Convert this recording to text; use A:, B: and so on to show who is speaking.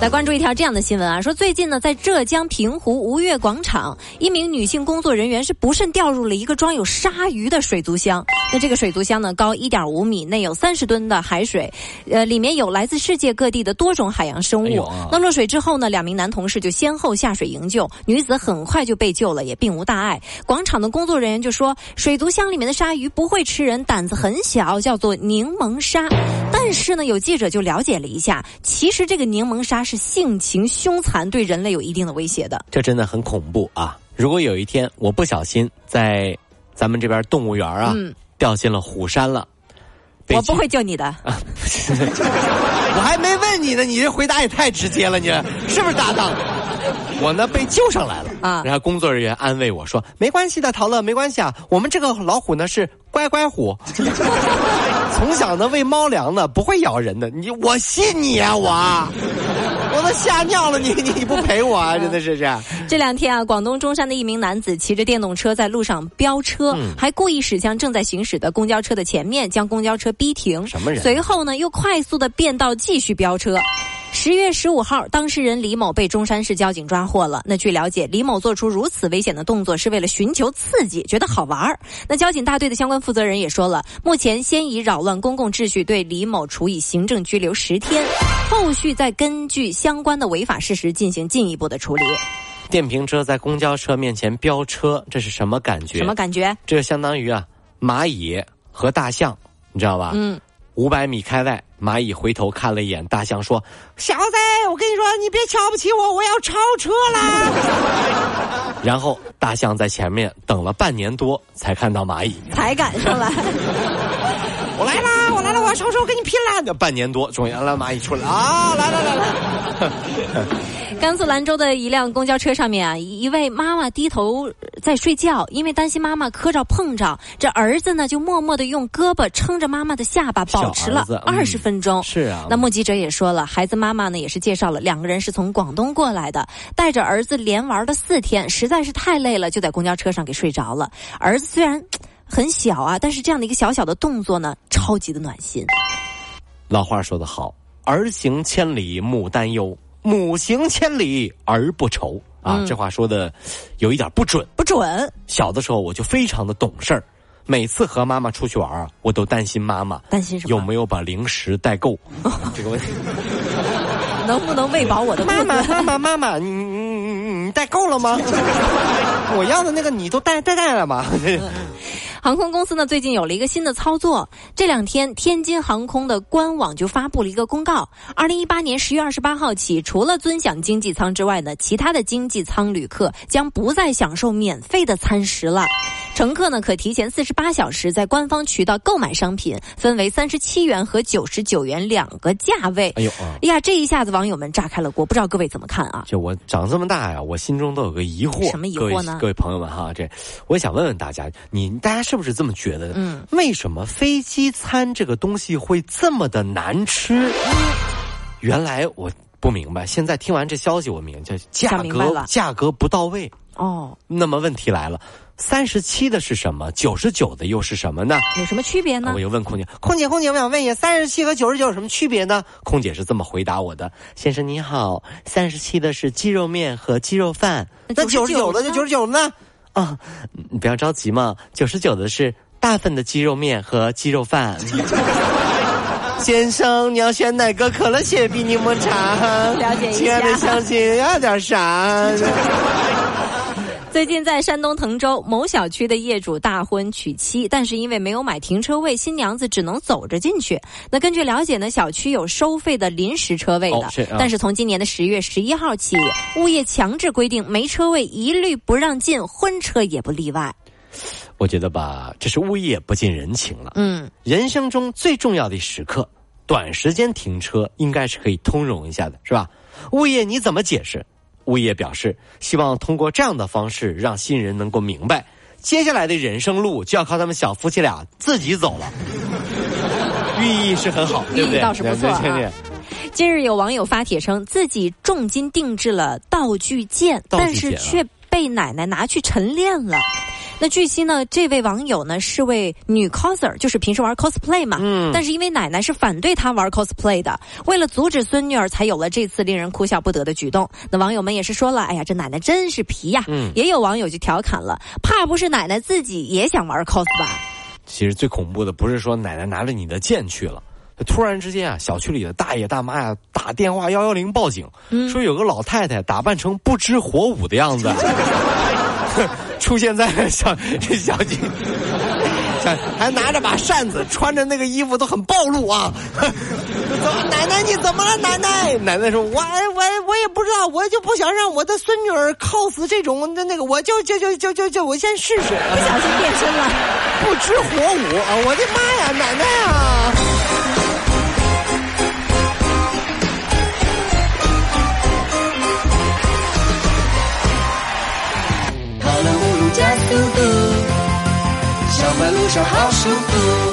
A: 来关注一条这样的新闻啊，说最近呢，在浙江平湖吴越广场，一名女性工作人员是不慎掉入了一个装有鲨鱼的水族箱。那这个水族箱呢，高一点五米，内有三十吨的海水，呃，里面有来自世界各地的多种海洋生物。那落水之后呢，两名男同事就先后下水营救，女子很快就被救了，也并无大碍。广场的工作人员就说，水族箱里面的鲨鱼不会吃人，胆子很小，叫做柠檬鲨。但是呢，有记者就了解了一下，其实这个柠檬鲨是性情凶残，对人类有一定的威胁的。
B: 这真的很恐怖啊！如果有一天我不小心在咱们这边动物园啊掉进了虎山了，
A: 我不会救你的。
B: 我还没问你呢，你这回答也太直接了，你是不是搭档？我呢被救上来了啊！然后工作人员安慰我说：“没关系的，陶乐，没关系啊。我们这个老虎呢是乖乖虎，从小呢喂猫粮的，不会咬人的。你我信你啊，我我都吓尿了，你 你你不陪我啊？真的是这样。
A: 这两天啊，广东中山的一名男子骑着电动车在路上飙车，还故意驶向正在行驶的公交车的前面，将公交车逼停。
B: 什么人？
A: 随后呢，又快速的变道继续飙车。十月十五号，当事人李某被中山市交警抓获了。那据了解，李某做出如此危险的动作是为了寻求刺激，觉得好玩儿。那交警大队的相关负责人也说了，目前先以扰乱公共秩序对李某处以行政拘留十天，后续再根据相关的违法事实进行进一步的处理。
B: 电瓶车在公交车面前飙车，这是什么感觉？
A: 什么感觉？
B: 这相当于啊，蚂蚁和大象，你知道吧？嗯。五百米开外，蚂蚁回头看了一眼大象，说：“小子，我跟你说，你别瞧不起我，我要超车啦！”然后大象在前面等了半年多，才看到蚂蚁，
A: 才赶上来。
B: 我来啦！我来了！我要超车，我跟你拼了！那半年多，终于让蚂蚁出来啊！来来来来。
A: 甘肃兰州的一辆公交车上面啊，一位妈妈低头在睡觉，因为担心妈妈磕着碰着，这儿子呢就默默的用胳膊撑着妈妈的下巴，保持了二十分钟。
B: 是啊，
A: 那目击者也说了，孩子妈妈呢也是介绍了，两个人是从广东过来的，带着儿子连玩了四天，实在是太累了，就在公交车上给睡着了。儿子虽然很小啊，但是这样的一个小小的动作呢，超级的暖心。
B: 老话说得好，儿行千里母担忧。母行千里而不愁啊，这话说的有一点不准，
A: 不准。
B: 小的时候我就非常的懂事儿，每次和妈妈出去玩啊，我都担心妈妈
A: 担心什
B: 么有没有把零食带够这个问题，
A: 能不能喂饱我的
B: 妈妈？妈妈妈妈，你你你你带够了吗？我要的那个你都带带带了吗？
A: 航空公司呢，最近有了一个新的操作。这两天，天津航空的官网就发布了一个公告：，二零一八年十月二十八号起，除了尊享经济舱之外呢，其他的经济舱旅客将不再享受免费的餐食了。乘客呢，可提前四十八小时在官方渠道购买商品，分为三十七元和九十九元两个价位。哎呦，哎呀，这一下子网友们炸开了锅，不知道各位怎么看啊？
B: 就我长这么大呀，我心中都有个疑惑。
A: 什么疑惑
B: 呢？各位朋友们哈，这我想问问大家，你大家是不是这么觉得的？嗯，为什么飞机餐这个东西会这么的难吃？原来我不明白，现在听完这消息，我明就价格价格不到位。哦，那么问题来了。三十七的是什么？九十九的又是什么呢？
A: 有什么区别呢？
B: 我又问空姐，空姐，空姐，我想问一下，三十七和九十九有什么区别呢？空姐是这么回答我的：先生你好，三十七的是鸡肉面和鸡肉饭，那九十九的就九十九呢？啊，你不要着急嘛，九十九的是大份的鸡肉面和鸡肉饭。先生，你要选哪个？可乐雪碧柠檬茶？
A: 了解一下。
B: 亲爱的乡亲，要点啥？
A: 最近在山东滕州某小区的业主大婚娶妻，但是因为没有买停车位，新娘子只能走着进去。那根据了解呢，小区有收费的临时车位的，但是从今年的十月十一号起，物业强制规定没车位一律不让进，婚车也不例外。
B: 我觉得吧，这是物业不近人情了。嗯，人生中最重要的时刻，短时间停车应该是可以通融一下的，是吧？物业你怎么解释？物业表示，希望通过这样的方式让新人能够明白，接下来的人生路就要靠他们小夫妻俩自己走了。寓意是很好，对不对？
A: 倒是不错啊。近日有网友发帖称，自己重金定制了道具剑，但是却被奶奶拿去晨练了。那据悉呢，这位网友呢是位女 coser，就是平时玩 cosplay 嘛。嗯。但是因为奶奶是反对她玩 cosplay 的，为了阻止孙女儿，才有了这次令人哭笑不得的举动。那网友们也是说了：“哎呀，这奶奶真是皮呀！”嗯。也有网友就调侃了：“怕不是奶奶自己也想玩 cos 吧？”
B: 其实最恐怖的不是说奶奶拿着你的剑去了，突然之间啊，小区里的大爷大妈呀打电话幺幺零报警，说有个老太太打扮成不知火舞的样子。出现在小小区，还拿着把扇子，穿着那个衣服都很暴露啊！奶奶你怎么了？奶奶奶奶说：“我我我也不知道，我就不想让我的孙女儿 cos 这种那那个，我就就就就就就我先试试。”不
A: 小心变身了，
B: 不知火舞啊！我的妈呀，奶奶啊！
C: 好舒服。